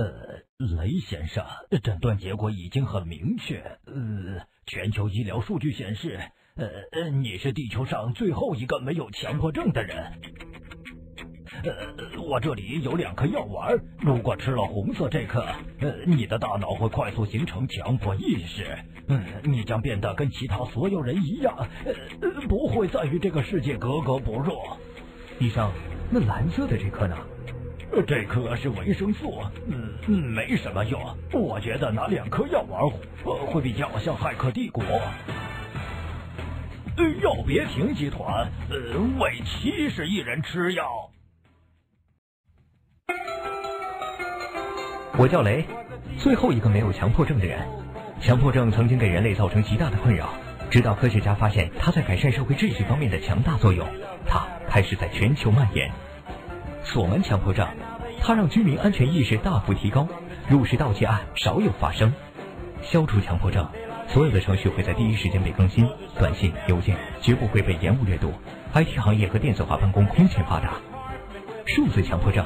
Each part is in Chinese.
呃，雷先生，诊断结果已经很明确。呃，全球医疗数据显示，呃，你是地球上最后一个没有强迫症的人。呃，我这里有两颗药丸，如果吃了红色这颗，呃，你的大脑会快速形成强迫意识，嗯，你将变得跟其他所有人一样，呃，不会再与这个世界格格不入。医生，那蓝色的这颗呢？呃这颗是维生素，嗯，没什么用。我觉得拿两颗药丸，呃，会比较像骇客帝国。药别停集团，呃，为七十亿人吃药。我叫雷，最后一个没有强迫症的人。强迫症曾经给人类造成极大的困扰，直到科学家发现它在改善社会秩序方面的强大作用，它开始在全球蔓延。锁门强迫症，它让居民安全意识大幅提高，入室盗窃案少有发生。消除强迫症，所有的程序会在第一时间被更新，短信、邮件绝不会被延误阅读。IT 行业和电子化办公空前发达。数字强迫症，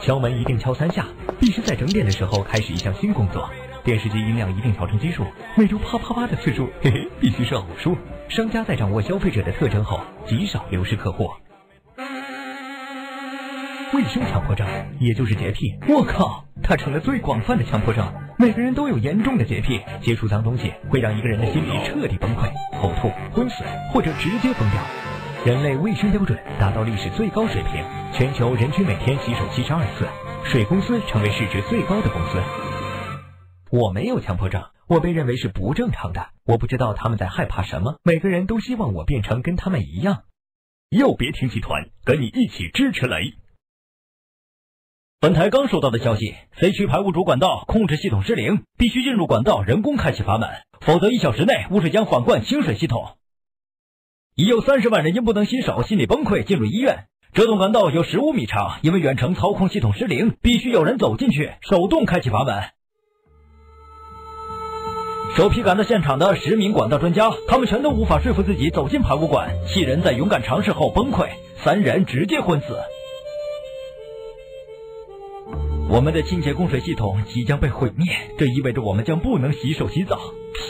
敲门一定敲三下，必须在整点的时候开始一项新工作。电视机音量一定调成基数，每周啪啪啪的次数，嘿嘿，必须是偶数。商家在掌握消费者的特征后，极少流失客户。卫生强迫症，也就是洁癖，我靠，它成了最广泛的强迫症。每个人都有严重的洁癖，接触脏东西会让一个人的心理彻底崩溃，呕吐、昏死或者直接疯掉。人类卫生标准达到历史最高水平，全球人均每天洗手七十二次，水公司成为市值最高的公司。我没有强迫症，我被认为是不正常的。我不知道他们在害怕什么，每个人都希望我变成跟他们一样。又别停集团跟你一起支持雷。本台刚收到的消息，C 区排污主管道控制系统失灵，必须进入管道人工开启阀门，否则一小时内污水将缓灌清水系统。已有三十万人因不能洗手心理崩溃进入医院。这栋管道有十五米长，因为远程操控系统失灵，必须有人走进去手动开启阀门。首批赶到现场的十名管道专家，他们全都无法说服自己走进排污管，七人在勇敢尝试后崩溃，三人直接昏死。我们的清洁供水系统即将被毁灭，这意味着我们将不能洗手洗澡。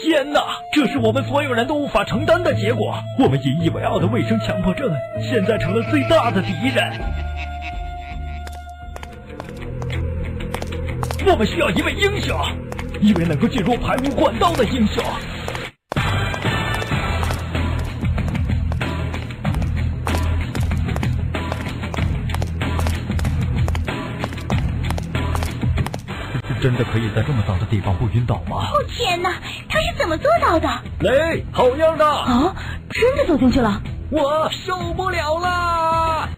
天哪，这是我们所有人都无法承担的结果。我们引以为傲的卫生强迫症，现在成了最大的敌人。我们需要一位英雄，一位能够进入排污管道的英雄。真的可以在这么脏的地方不晕倒吗？哦天哪，他是怎么做到的？雷，好样的！啊，真的走进去了。我受不了了！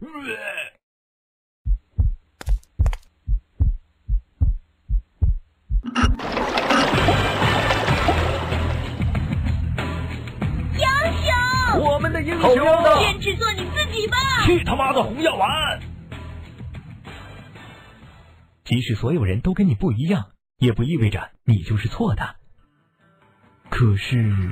英雄，我们的英雄，坚持做你自己吧。去他妈的红药丸！即使所有人都跟你不一样，也不意味着你就是错的。可是。